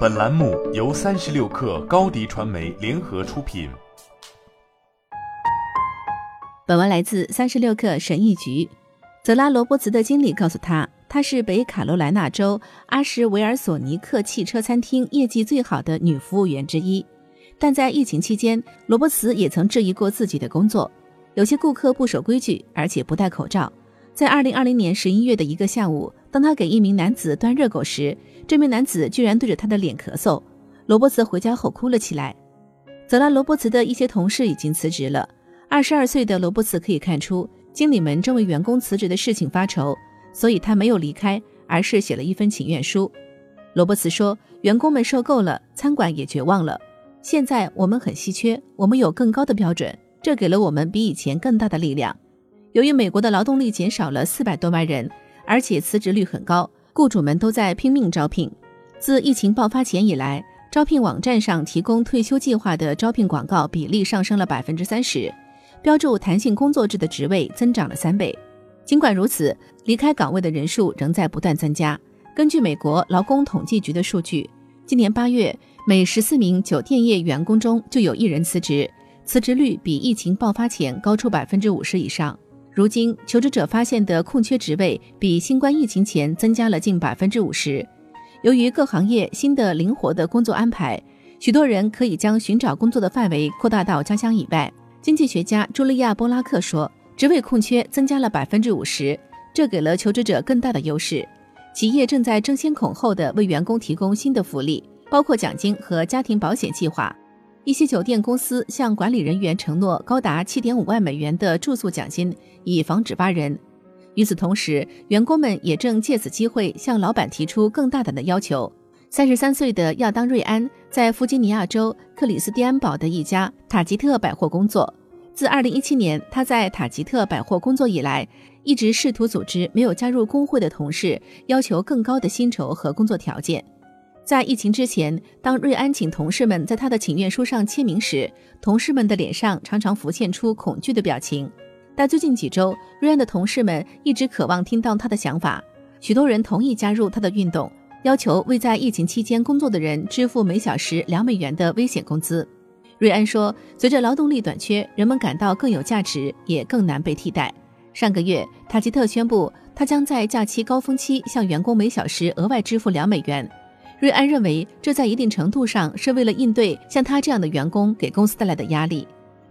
本栏目由三十六氪高低传媒联合出品。本文来自三十六氪神译局。泽拉罗伯茨的经理告诉他，她是北卡罗来纳州阿什维尔索尼克汽车餐厅业绩最好的女服务员之一。但在疫情期间，罗伯茨也曾质疑过自己的工作。有些顾客不守规矩，而且不戴口罩。在二零二零年十一月的一个下午，当他给一名男子端热狗时，这名男子居然对着他的脸咳嗽。罗伯茨回家后哭了起来。泽拉罗伯茨的一些同事已经辞职了。二十二岁的罗伯茨可以看出，经理们正为员工辞职的事情发愁，所以他没有离开，而是写了一份请愿书。罗伯茨说：“员工们受够了，餐馆也绝望了。现在我们很稀缺，我们有更高的标准。”这给了我们比以前更大的力量。由于美国的劳动力减少了四百多万人，而且辞职率很高，雇主们都在拼命招聘。自疫情爆发前以来，招聘网站上提供退休计划的招聘广告比例上升了百分之三十，标注弹性工作制的职位增长了三倍。尽管如此，离开岗位的人数仍在不断增加。根据美国劳工统计局的数据，今年八月，每十四名酒店业员工中就有一人辞职。辞职率比疫情爆发前高出百分之五十以上。如今，求职者发现的空缺职位比新冠疫情前增加了近百分之五十。由于各行业新的灵活的工作安排，许多人可以将寻找工作的范围扩大到家乡以外。经济学家茱莉亚·波拉克说：“职位空缺增加了百分之五十，这给了求职者更大的优势。企业正在争先恐后地为员工提供新的福利，包括奖金和家庭保险计划。”一些酒店公司向管理人员承诺高达七点五万美元的住宿奖金，以防止挖人。与此同时，员工们也正借此机会向老板提出更大胆的要求。三十三岁的亚当·瑞安在弗吉尼亚州克里斯蒂安堡的一家塔吉特百货工作。自二零一七年他在塔吉特百货工作以来，一直试图组织没有加入工会的同事，要求更高的薪酬和工作条件。在疫情之前，当瑞安请同事们在他的请愿书上签名时，同事们的脸上常常浮现出恐惧的表情。但最近几周，瑞安的同事们一直渴望听到他的想法。许多人同意加入他的运动，要求为在疫情期间工作的人支付每小时两美元的危险工资。瑞安说：“随着劳动力短缺，人们感到更有价值，也更难被替代。”上个月，塔吉特宣布，他将在假期高峰期向员工每小时额外支付两美元。瑞安认为，这在一定程度上是为了应对像他这样的员工给公司带来的压力。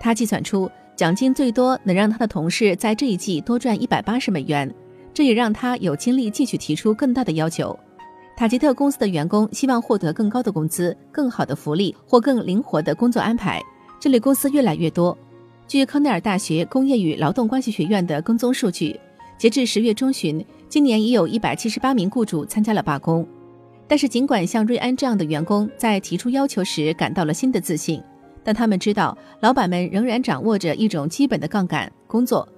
他计算出，奖金最多能让他的同事在这一季多赚一百八十美元，这也让他有精力继续提出更大的要求。塔吉特公司的员工希望获得更高的工资、更好的福利或更灵活的工作安排。这类公司越来越多。据康奈尔大学工业与劳动关系学院的跟踪数据，截至十月中旬，今年已有一百七十八名雇主参加了罢工。但是，尽管像瑞安这样的员工在提出要求时感到了新的自信，但他们知道老板们仍然掌握着一种基本的杠杆工作。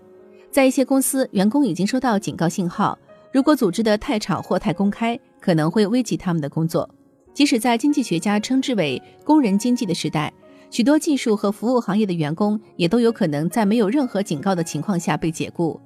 在一些公司，员工已经收到警告信号，如果组织的太吵或太公开，可能会危及他们的工作。即使在经济学家称之为“工人经济”的时代，许多技术和服务行业的员工也都有可能在没有任何警告的情况下被解雇。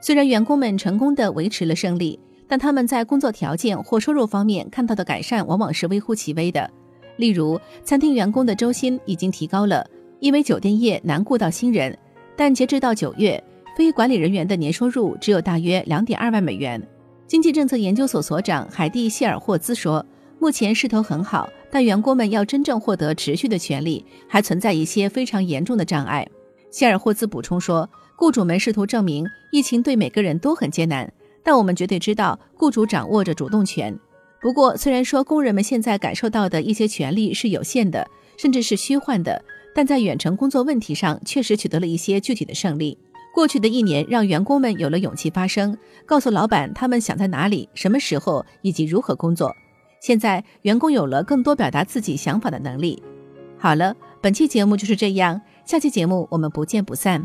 虽然员工们成功的维持了胜利。但他们在工作条件或收入方面看到的改善往往是微乎其微的。例如，餐厅员工的周薪已经提高了，因为酒店业难雇到新人。但截至到九月，非管理人员的年收入只有大约两点二万美元。经济政策研究所所长海蒂·谢尔霍兹说：“目前势头很好，但员工们要真正获得持续的权利，还存在一些非常严重的障碍。”谢尔霍兹补充说：“雇主们试图证明疫情对每个人都很艰难。”但我们绝对知道，雇主掌握着主动权。不过，虽然说工人们现在感受到的一些权利是有限的，甚至是虚幻的，但在远程工作问题上确实取得了一些具体的胜利。过去的一年，让员工们有了勇气发声，告诉老板他们想在哪里、什么时候以及如何工作。现在，员工有了更多表达自己想法的能力。好了，本期节目就是这样，下期节目我们不见不散。